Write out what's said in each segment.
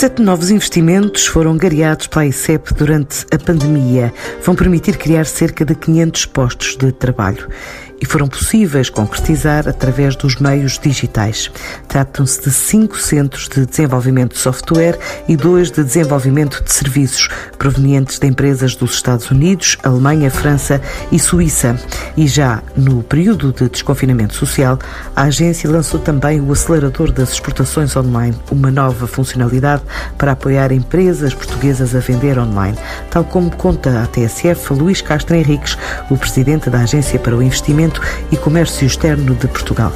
Sete novos investimentos foram gareados pela ICEP durante a pandemia. Vão permitir criar cerca de 500 postos de trabalho e foram possíveis concretizar através dos meios digitais. Tratam-se de cinco centros de desenvolvimento de software e dois de desenvolvimento de serviços, provenientes de empresas dos Estados Unidos, Alemanha, França e Suíça. E já no período de desconfinamento social, a agência lançou também o acelerador das exportações online, uma nova funcionalidade para apoiar empresas portuguesas a vender online, tal como conta a TSF Luís Castro Henriques, o presidente da Agência para o Investimento e Comércio Externo de Portugal.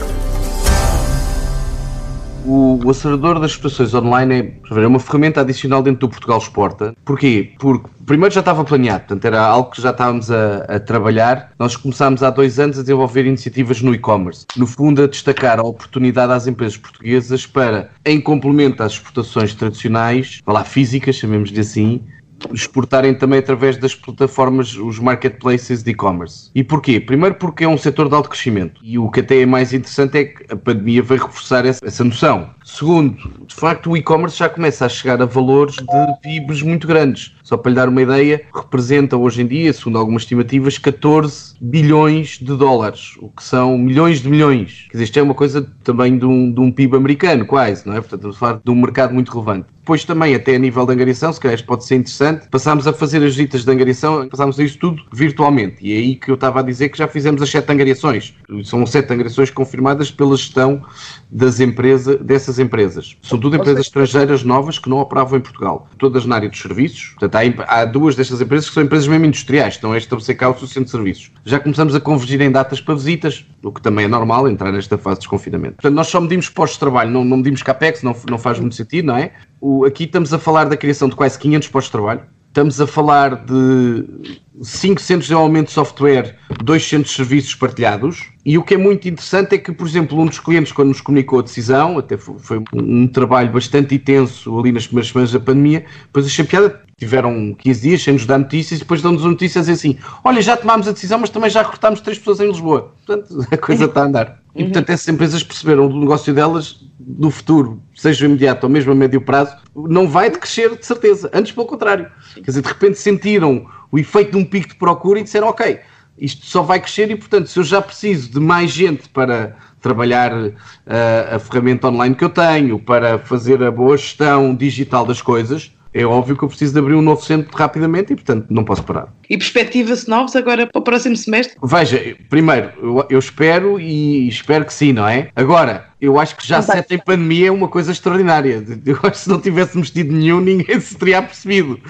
O, o acelerador das exportações online é, é uma ferramenta adicional dentro do Portugal Exporta. Porquê? Porque primeiro já estava planeado, portanto era algo que já estávamos a, a, trabalhar. Nós começámos há dois anos a desenvolver iniciativas no e-commerce. No fundo, a destacar a oportunidade às empresas portuguesas para, em complemento às exportações tradicionais, lá físicas, chamemos-lhe assim, exportarem também através das plataformas, os marketplaces de e-commerce. E porquê? Primeiro porque é um setor de alto crescimento. E o que até é mais interessante é que a pandemia veio reforçar essa, essa noção. Segundo, de facto o e-commerce já começa a chegar a valores de PIBs muito grandes. Só para lhe dar uma ideia, representa hoje em dia, segundo algumas estimativas, 14 bilhões de dólares, o que são milhões de milhões. Quer dizer, isto é uma coisa também de um, de um PIB americano, quase, não é? Portanto, estamos a falar de um mercado muito relevante. Depois também, até a nível de angariação, se calhar pode ser interessante, passámos a fazer as visitas de angariação, passámos a isso tudo virtualmente. E é aí que eu estava a dizer que já fizemos as sete angariações. São sete angariações confirmadas pela gestão das empresas, dessas empresas. São tudo empresas estrangeiras novas que não operavam em Portugal. Todas na área dos serviços. Portanto, há, há duas destas empresas que são empresas mesmo industriais, estão a estabelecer cá o seu centro de serviços. Já começamos a convergir em datas para visitas, o que também é normal entrar nesta fase de desconfinamento. Portanto, nós só medimos postos de trabalho, não, não medimos CAPEX, não, não faz muito sentido, não é? O, aqui estamos a falar da criação de quase 500 postos de trabalho. Estamos a falar de 5 centros de desenvolvimento de software, 2 centros de serviços partilhados. E o que é muito interessante é que, por exemplo, um dos clientes, quando nos comunicou a decisão, até foi, um, trabalho bastante intenso ali nas primeiras semanas da pandemia, depois achei piada, tiveram 15 dias sem nos dar notícias e depois dão-nos notícias assim: olha, já tomámos a decisão, mas também já cortámos 3 pessoas em Lisboa. Portanto, a coisa está a andar. E uhum. portanto, essas empresas perceberam o negócio delas do futuro, seja imediato ou mesmo a médio prazo, não vai decrescer de certeza. Antes, pelo contrário. Quer dizer, de repente sentiram o efeito de um pico de procura e disseram: Ok, isto só vai crescer e, portanto, se eu já preciso de mais gente para trabalhar uh, a ferramenta online que eu tenho, para fazer a boa gestão digital das coisas, é óbvio que eu preciso de abrir um novo centro rapidamente e, portanto, não posso parar. E perspectiva-se novos agora para o próximo semestre? Veja, primeiro, eu, eu espero e espero que sim, não é? Agora, eu acho que já sete em pandemia é uma coisa extraordinária. Eu acho que se não tivéssemos tido nenhum, ninguém se teria percebido.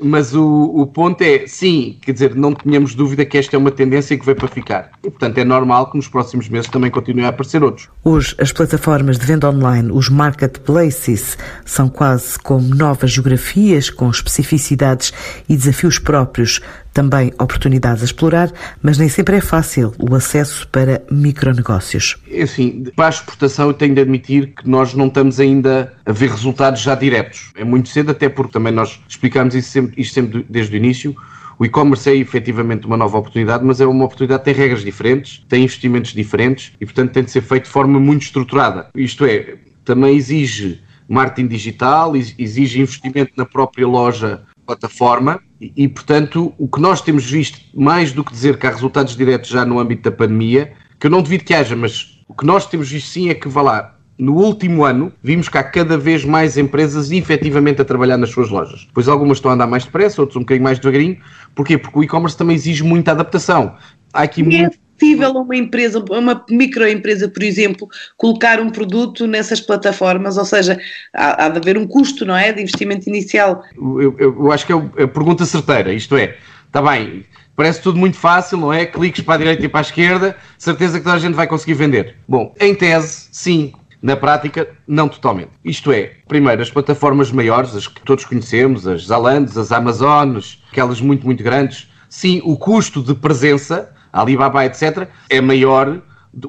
Mas o, o ponto é, sim, quer dizer, não tenhamos dúvida que esta é uma tendência que veio para ficar. E, portanto, é normal que nos próximos meses também continuem a aparecer outros. Hoje, as plataformas de venda online, os marketplaces, são quase como novas geografias com especificidades e desafios próprios também oportunidades a explorar, mas nem sempre é fácil o acesso para micronegócios. Assim, para a exportação eu tenho de admitir que nós não estamos ainda a ver resultados já diretos. É muito cedo, até porque também nós explicámos isso sempre, isto sempre desde o início. O e-commerce é efetivamente uma nova oportunidade, mas é uma oportunidade que tem regras diferentes, tem investimentos diferentes e, portanto, tem de ser feito de forma muito estruturada. Isto é, também exige marketing digital, exige investimento na própria loja plataforma e, e, portanto, o que nós temos visto, mais do que dizer que há resultados diretos já no âmbito da pandemia, que eu não devido que haja, mas o que nós temos visto sim é que, vá lá, no último ano, vimos que há cada vez mais empresas efetivamente a trabalhar nas suas lojas. Pois algumas estão a andar mais depressa, outras um bocadinho mais devagarinho. Porquê? Porque o e-commerce também exige muita adaptação. Há aqui muito possível uma empresa, uma microempresa, por exemplo, colocar um produto nessas plataformas? Ou seja, há, há de haver um custo, não é? De investimento inicial. Eu, eu, eu acho que é a pergunta certeira, isto é, está bem, parece tudo muito fácil, não é? Cliques para a direita e para a esquerda, certeza que toda a gente vai conseguir vender. Bom, em tese, sim. Na prática, não totalmente. Isto é, primeiro, as plataformas maiores, as que todos conhecemos, as Zalandes, as Amazones, aquelas muito, muito grandes, sim, o custo de presença Alibaba, etc., é maior.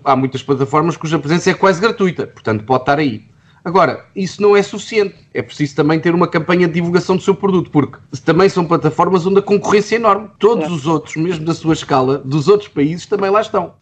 Há muitas plataformas cuja presença é quase gratuita, portanto pode estar aí. Agora, isso não é suficiente. É preciso também ter uma campanha de divulgação do seu produto, porque também são plataformas onde a concorrência é enorme. Todos os outros, mesmo da sua escala, dos outros países, também lá estão.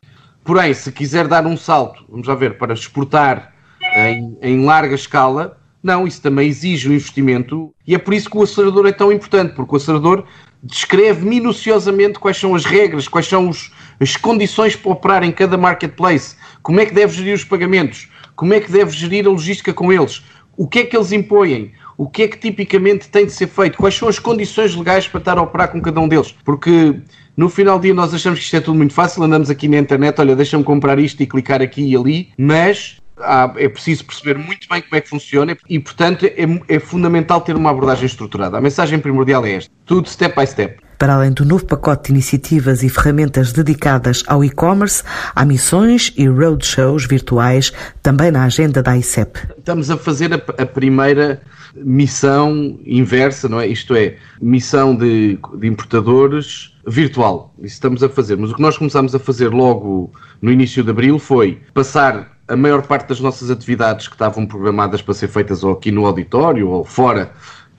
Porém, se quiser dar um salto, vamos lá ver, para exportar em, em larga escala, Não, isso também exige um investimento e é por isso que o acelerador é tão importante, porque o acelerador descreve minuciosamente quais são as regras, quais são os, as condições para operar em cada marketplace, como é que deve gerir os pagamentos, como é que deve gerir a logística com eles, o que é que eles impõem, o que é que tipicamente tem de ser feito, quais são as condições legais para estar a operar com cada um deles. Porque no final do dia nós achamos que isto é tudo muito fácil, andamos aqui na internet, olha, deixa-me comprar isto e clicar aqui e ali, mas há, é preciso perceber muito bem como é que funciona e, portanto, é, é fundamental ter uma abordagem estruturada. A mensagem primordial é esta: tudo step by step. Para além do novo pacote de iniciativas e ferramentas dedicadas ao e-commerce, há missões e roadshows virtuais também na agenda da ICEP. Estamos a fazer a, a primeira missão inversa, não é? Isto é, missão de, de importadores virtual. Isso estamos a fazer. Mas o que nós começamos a fazer logo no início de abril foi passar a maior parte das nossas atividades que estavam programadas para ser feitas ou aqui no auditório ou fora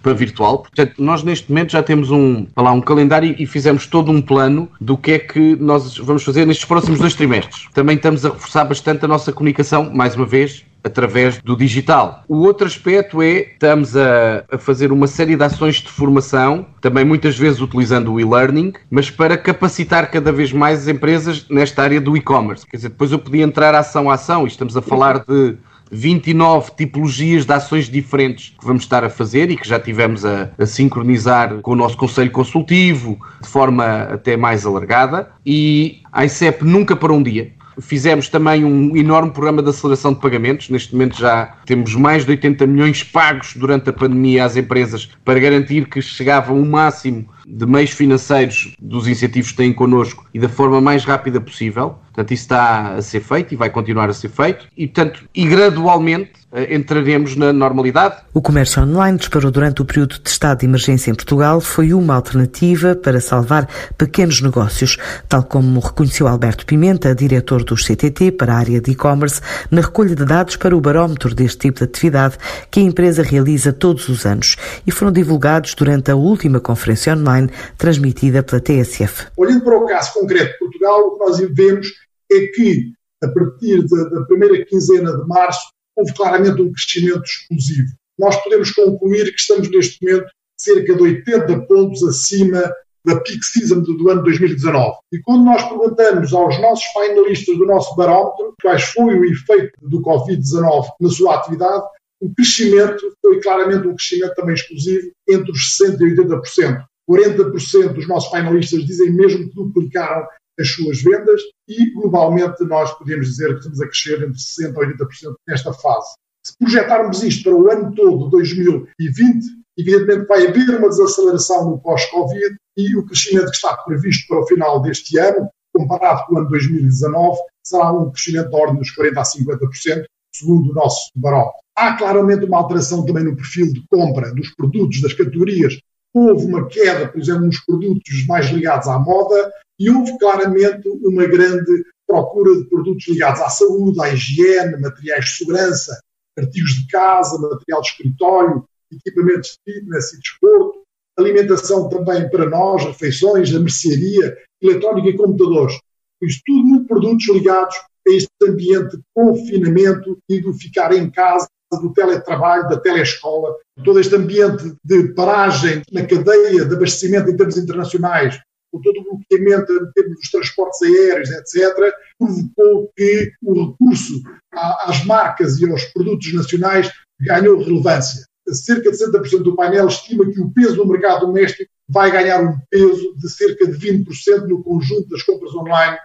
para virtual. Portanto, nós neste momento já temos um, lá, um calendário e fizemos todo um plano do que é que nós vamos fazer nestes próximos dois trimestres. Também estamos a reforçar bastante a nossa comunicação, mais uma vez, através do digital. O outro aspecto é estamos a, a, fazer uma série de ações de formação, também muitas vezes utilizando o e-learning, mas para capacitar cada vez mais as empresas nesta área do e-commerce. Quer dizer, depois eu podia entrar ação a ação e estamos a falar de 29 tipologias de ações diferentes que vamos estar a fazer e que já tivemos a, a, sincronizar com o nosso Conselho Consultivo de forma até mais alargada. E a ICEP nunca para um dia. Fizemos também um enorme programa de aceleração de pagamentos. Neste momento já temos mais de 80 milhões pagos durante a pandemia às empresas para garantir que chegavam o máximo de meios financeiros dos incentivos que têm connosco e da forma mais rápida possível. Portanto, isso está a ser feito e vai continuar a ser feito. E, portanto, e gradualmente eh, entraremos na normalidade. O comércio online disparou durante o período de estado de emergência em Portugal. Foi uma alternativa para salvar pequenos negócios, tal como reconheceu Alberto Pimenta, diretor dos CTT para a área de e-commerce, na recolha de dados para o barómetro deste tipo de atividade que a empresa realiza todos os anos e foram divulgados durante a última conferência online transmitida pela TSF. Olhando para o caso concreto de Portugal, o que nós vemos é que, a partir da, da primeira quinzena de março, houve claramente um crescimento explosivo. Nós podemos concluir que estamos neste momento cerca de 80 pontos acima da peak season do, ano 2019. E quando nós perguntamos aos nossos finalistas do nosso barómetro quais foi o efeito do Covid-19 na sua atividade, o crescimento foi claramente um crescimento também explosivo entre os 60% e 80%. 40% dos nossos finalistas dizem mesmo que duplicaram as suas vendas e, globalmente, nós podemos dizer que estamos a crescer entre 60% e 80% nesta fase. Se projetarmos isto para o ano todo de 2020, evidentemente vai haver uma desaceleração no pós-Covid e o crescimento que está previsto para o final deste ano, comparado com o ano 2019, será um crescimento da ordem dos 40% a 50%, segundo o nosso barómetro. Há claramente uma alteração também no perfil de compra dos produtos, das categorias. Houve uma queda, por exemplo, nos produtos mais ligados à moda, e houve claramente uma grande procura de produtos ligados à saúde, à higiene, materiais de segurança, artigos de casa, material de escritório, equipamentos de fitness e desporto, alimentação também para nós, refeições, a mercearia, eletrónica e computadores. Isto tudo muito produtos ligados a este ambiente de confinamento e do ficar em casa, do teletrabalho, da telescola, todo este ambiente de paragem na cadeia de abastecimento em termos internacionais com todo o bloqueamento em termos dos transportes aéreos, etc., provocou que o recurso às marcas e aos produtos nacionais ganhou relevância. Cerca de 60% do painel estima que o peso do mercado doméstico vai ganhar um peso de cerca de 20% no conjunto das compras online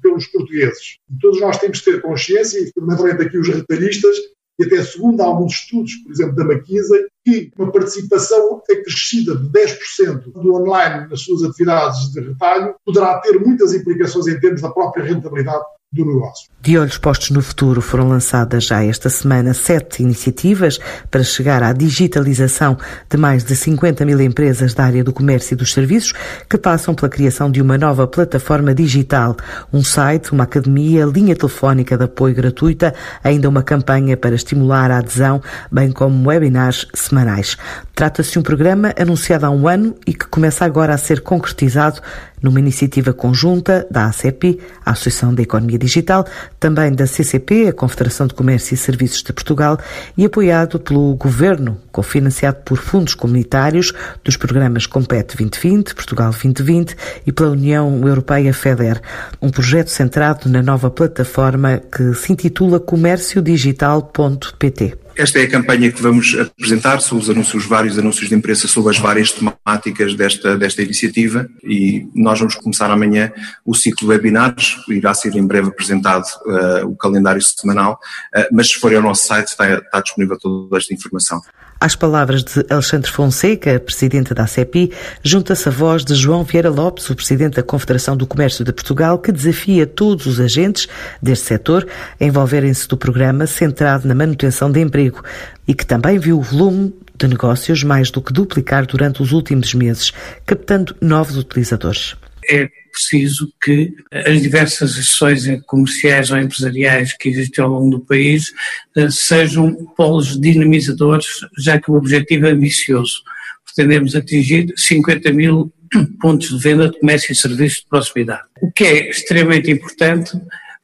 pelos portugueses. Todos nós temos que ter consciência, e fundamentalmente aqui os retalhistas, e até segundo alguns estudos, por exemplo, da McKinsey, que uma participação acrescida de 10% do online nas suas atividades de retalho poderá ter muitas implicações em termos da própria rentabilidade do negócio. De olhos postos no futuro, foram lançadas já esta semana sete iniciativas para chegar à digitalização de mais de 50 mil empresas da área do comércio e dos serviços, que passam pela criação de uma nova plataforma digital, um site, uma academia, linha telefónica de apoio gratuita, ainda uma campanha para estimular a adesão, bem como webinars semanais. Trata-se de um programa anunciado há um ano e que começa agora a ser concretizado numa iniciativa conjunta da ACEPI, a Associação da Economia digital, também da CCP, a Confederação de Comércio e Serviços de Portugal, e apoiado pelo Governo, cofinanciado por fundos comunitários dos programas Compete 2020, Portugal 2020 e pela União Europeia FEDER, um projeto centrado na nova plataforma que se intitula comérciodigital.pt. Esta é a campanha que vamos apresentar, são os anúncios, vários anúncios de imprensa sobre as várias temáticas desta, desta iniciativa e nós vamos começar amanhã o ciclo de webinars, irá ser em breve apresentado uh, o calendário semanal, uh, mas se forem ao nosso site está, está disponível toda esta informação. Às palavras de Alexandre Fonseca, presidente da ACEPI, junta-se a voz de João Vieira Lopes, o presidente da Confederação do Comércio de Portugal, que desafia todos os agentes deste setor a envolverem-se do programa centrado na manutenção de emprego e que também viu o volume de negócios mais do que duplicar durante os últimos meses, captando novos utilizadores. É preciso que as diversas ações comerciais ou empresariais que existem ao longo do país eh, sejam polos dinamizadores, já que o objetivo é ambicioso. Pretendemos atingir 50 mil pontos de venda de comércio e serviços de proximidade. O que é extremamente importante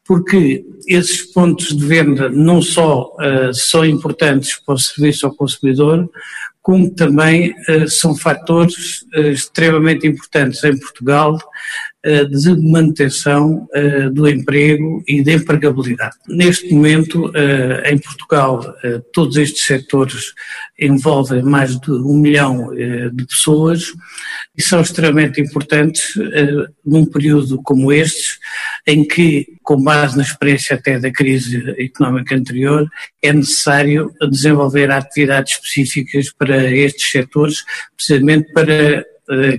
porque esses pontos de venda não só uh, são importantes para o serviço ao consumidor, como também uh, são fatores uh, extremamente importantes em Portugal de manutenção eh, do emprego e de empregabilidade. Neste momento, eh, em Portugal, todos estes setores envolvem mais de um milhão de pessoas e são extremamente importantes num período como este, em que, com base na experiência até da crise económica anterior, é necessário desenvolver atividades específicas para estes setores, precisamente para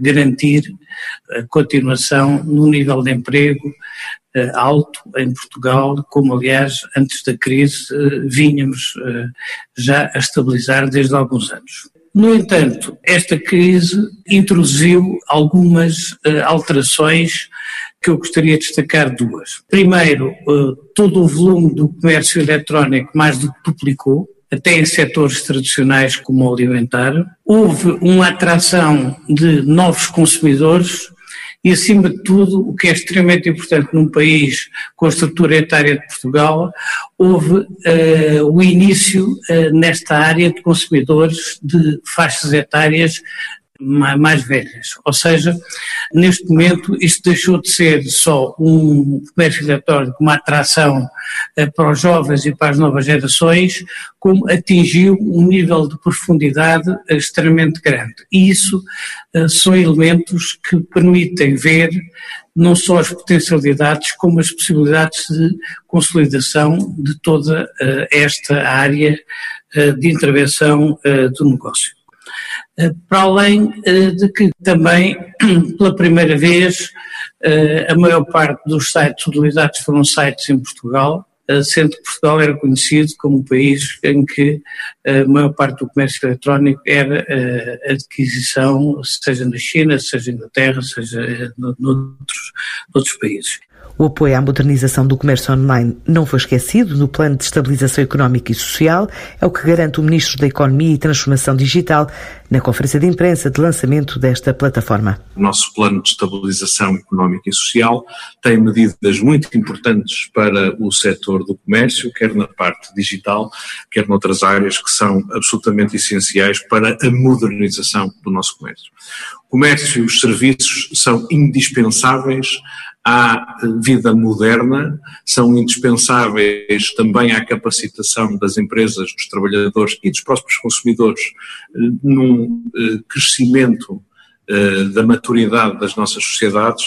garantir a continuação no nível de emprego eh, alto em Portugal, como aliás antes da crise eh, vínhamos eh, já a estabilizar desde alguns anos. No entanto, esta crise introduziu algumas alterações que eu gostaria de destacar duas. Primeiro, todo o volume do comércio eletrónico mais do que duplicou, até em setores tradicionais como o alimentar. Houve uma atração de novos consumidores e, acima de tudo, o que é extremamente importante num país com a estrutura etária de Portugal, houve uh, o início uh, nesta área de consumidores de faixas etárias mais velhas. Ou seja, neste momento isto deixou de ser só um comércio eletrónico, uma atração eh, para os jovens e para as novas gerações, como atingiu um nível de profundidade extremamente grande. E isso uh, são elementos que permitem ver não só as potencialidades, como as possibilidades de consolidação de toda uh, esta área de intervenção do negócio. Eh, para além eh, de que também, pela primeira vez, eh, a maior parte dos sites utilizados foram sites em Portugal, sendo que Portugal era conhecido como um país em que a maior parte do comércio eletrónico era adquisição, seja na China, seja na Inglaterra, seja noutros, noutros países. O apoio à modernização do comércio online não foi esquecido no plano de estabilização económica e social, é o que garante o Ministro da Economia e Transformação Digital na conferência de imprensa de lançamento desta plataforma. O nosso plano de estabilização económica e social tem medidas muito importantes para o setor do comércio, quer na parte digital, quer noutras áreas que são absolutamente essenciais para a modernização do nosso comércio. O comércio e os serviços são indispensáveis à vida moderna, são indispensáveis também à capacitação das empresas, dos trabalhadores e dos próprios consumidores eh, num eh, crescimento eh, da maturidade das nossas sociedades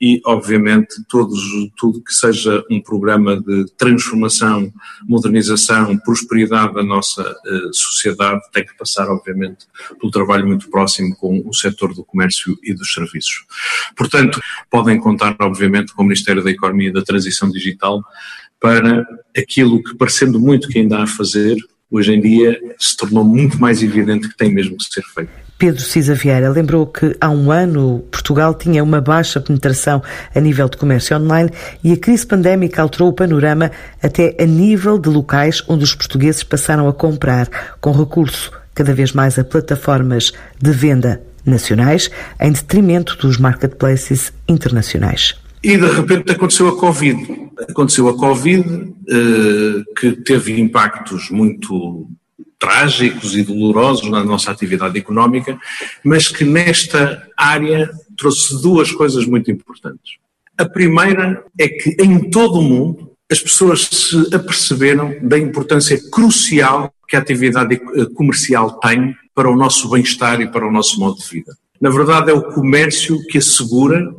e, obviamente, todos, tudo que seja um programa de transformação, modernização, prosperidade da nossa uh, sociedade tem que passar, obviamente, pelo trabalho muito próximo com o setor do comércio e dos serviços. Portanto, podem contar, obviamente, com o Ministério da Economia e da Transição Digital para aquilo que, parecendo muito que ainda há a fazer, hoje em dia se tornou muito mais evidente que tem mesmo que ser feito. Pedro Cisa Vieira lembrou que há um ano Portugal tinha uma baixa penetração a nível de comércio online e a crise pandémica alterou o panorama até a nível de locais onde os portugueses passaram a comprar, com recurso cada vez mais a plataformas de venda nacionais, em detrimento dos marketplaces internacionais. E de repente aconteceu a Covid aconteceu a Covid, que teve impactos muito trágicos e dolorosos na nossa atividade económica, mas que nesta área trouxe duas coisas muito importantes. A primeira é que em todo o mundo as pessoas se aperceberam da importância crucial que a atividade eh, comercial tem para o nosso bem-estar e para o nosso modo de vida. Na verdade, é o comércio que assegura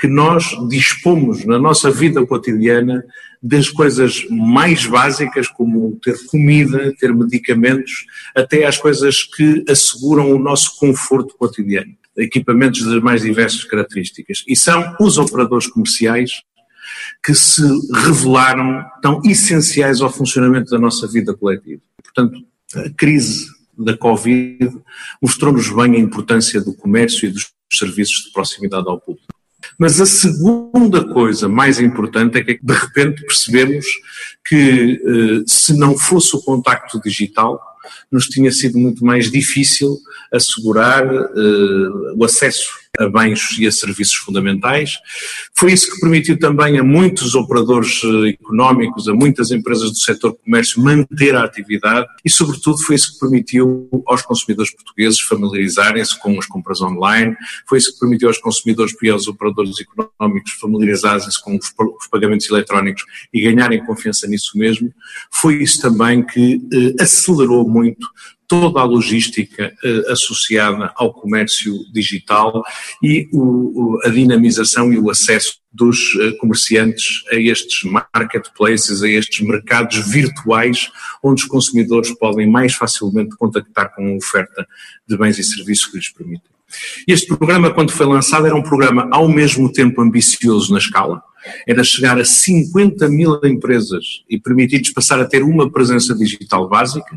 que nós dispomos na nossa vida cotidiana das coisas mais básicas, como ter comida, ter medicamentos, até às coisas que asseguram o nosso conforto cotidiano, equipamentos das mais diversas características. E são os operadores comerciais que se revelaram tão essenciais ao funcionamento da nossa vida coletiva. Portanto, a crise da Covid mostrou-nos bem a importância do comércio e dos serviços de proximidade ao público. Mas a segunda coisa mais importante é que de repente percebemos que eh, se não fosse o contacto digital, nos tinha sido muito mais difícil assegurar uh, o acesso a bens e a serviços fundamentais. Foi isso que permitiu também a muitos operadores eh, económicos, a muitas empresas do setor comércio manter a atividade e, sobretudo, foi isso que permitiu aos consumidores portugueses familiarizarem-se com as compras online, foi isso que permitiu aos consumidores e aos operadores económicos familiarizarem-se com os pagamentos eletrónicos e ganharem confiança nisso mesmo. Foi isso também que eh, acelerou muito toda a logística eh, associada ao comércio digital e o, o, a dinamização e o acesso dos eh, comerciantes a estes marketplaces, a estes mercados virtuais, onde os consumidores podem mais facilmente contactar com a oferta de bens e serviços que lhes permitem. Este programa, quando foi lançado, era um programa ao mesmo tempo ambicioso na escala, era chegar a 50 mil empresas e permitir-lhes passar a ter uma presença digital básica,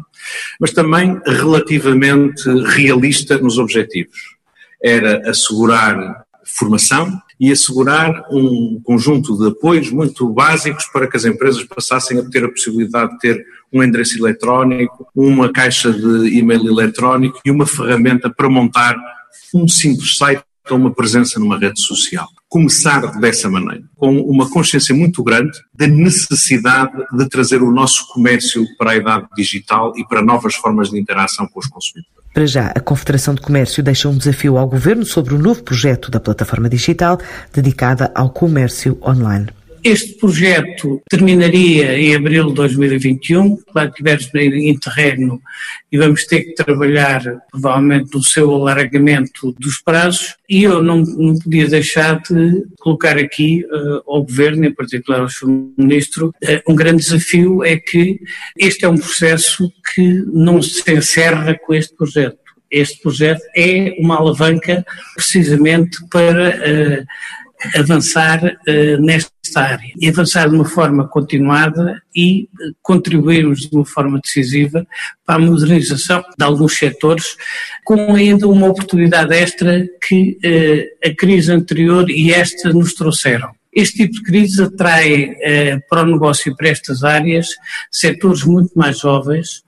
mas também relativamente realista nos objetivos. Era assegurar formação e assegurar um conjunto de apoios muito básicos para que as empresas passassem a ter a possibilidade de ter um endereço eletrónico, uma caixa de e-mail eletrónico e uma ferramenta para montar um simples site ou uma presença numa rede social. Começar dessa maneira, com uma consciência muito grande da necessidade de trazer o nosso comércio para a idade digital e para novas formas de interação com os consumidores. Para já, a Confederação de Comércio deixa um desafio ao Governo sobre o novo projeto da plataforma digital dedicada ao comércio online. Este projeto terminaria em abril de 2021, claro que estivermos em terreno e vamos ter que trabalhar provavelmente no seu alargamento dos prazos e eu não, não podia deixar de colocar aqui uh, ao Governo, em particular ao Sr. Ministro, uh, um grande desafio é que este é um processo que não se encerra com este projeto este projeto é uma alavanca precisamente para uh, avançar uh, nesta área e avançar de uma forma continuada e uh, contribuirmos de uma forma decisiva para a modernização de alguns setores, com ainda uma oportunidade extra que uh, a crise anterior e esta nos trouxeram. Este tipo de crise atrai para o negócio e para estas áreas setores muito mais jovens,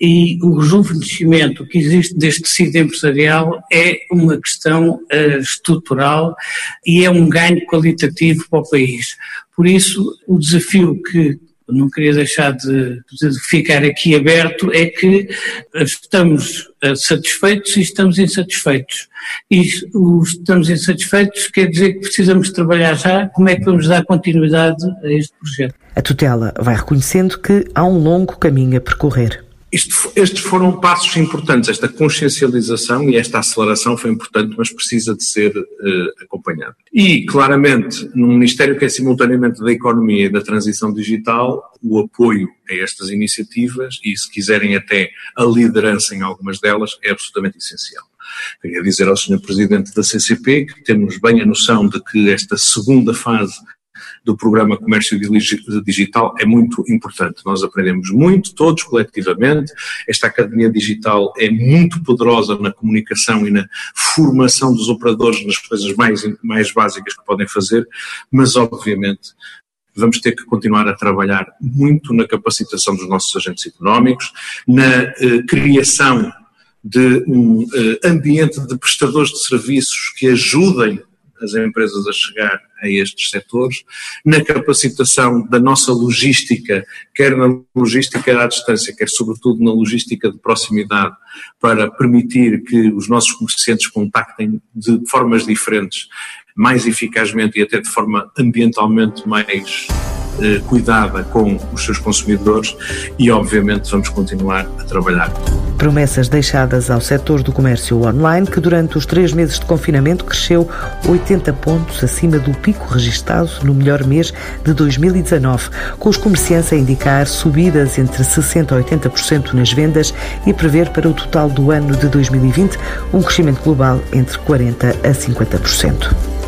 e o rejuvenescimento que existe deste tecido empresarial é uma questão uh, estrutural e é um ganho qualitativo para o país. Por isso, o desafio que não queria deixar de, de ficar aqui aberto é que estamos eh, satisfeitos e estamos insatisfeitos. E os estamos insatisfeitos quer dizer que precisamos trabalhar já como é que vamos dar continuidade a este projeto. A tutela vai reconhecendo que há um longo caminho a percorrer. Isto, estes foram passos importantes, esta consciencialização e esta aceleração foi importante, mas precisa de ser uh, acompanhada. E, claramente, num Ministério que é simultaneamente da Economia e da Transição Digital, o apoio a estas iniciativas e, se quiserem até a liderança em algumas delas, é absolutamente essencial. Queria dizer ao Sr. Presidente da CCP que temos bem a noção de que esta segunda fase do programa Comércio Digital é muito importante. Nós aprendemos muito, todos coletivamente. Esta Academia Digital é muito poderosa na comunicação e na formação dos operadores nas coisas mais, mais básicas que podem fazer, mas obviamente vamos ter que continuar a trabalhar muito na capacitação dos nossos agentes económicos, na eh, criação de um eh, ambiente de prestadores de serviços que ajudem as empresas a chegar a estes setores, na capacitação da nossa logística, quer na logística à distância, quer sobretudo na logística de proximidade, para permitir que os nossos comerciantes contactem de formas diferentes, mais eficazmente e até de forma ambientalmente mais eh, cuidada com os seus consumidores e, obviamente, vamos continuar a trabalhar. Promessas deixadas ao setor do comércio online, que durante os três meses de confinamento cresceu 80 pontos acima do pico registado no melhor mês de 2019, com os comerciantes a indicar subidas entre 60% a 80% nas vendas e prever para o total do ano de 2020 um crescimento global entre 40% a 50%.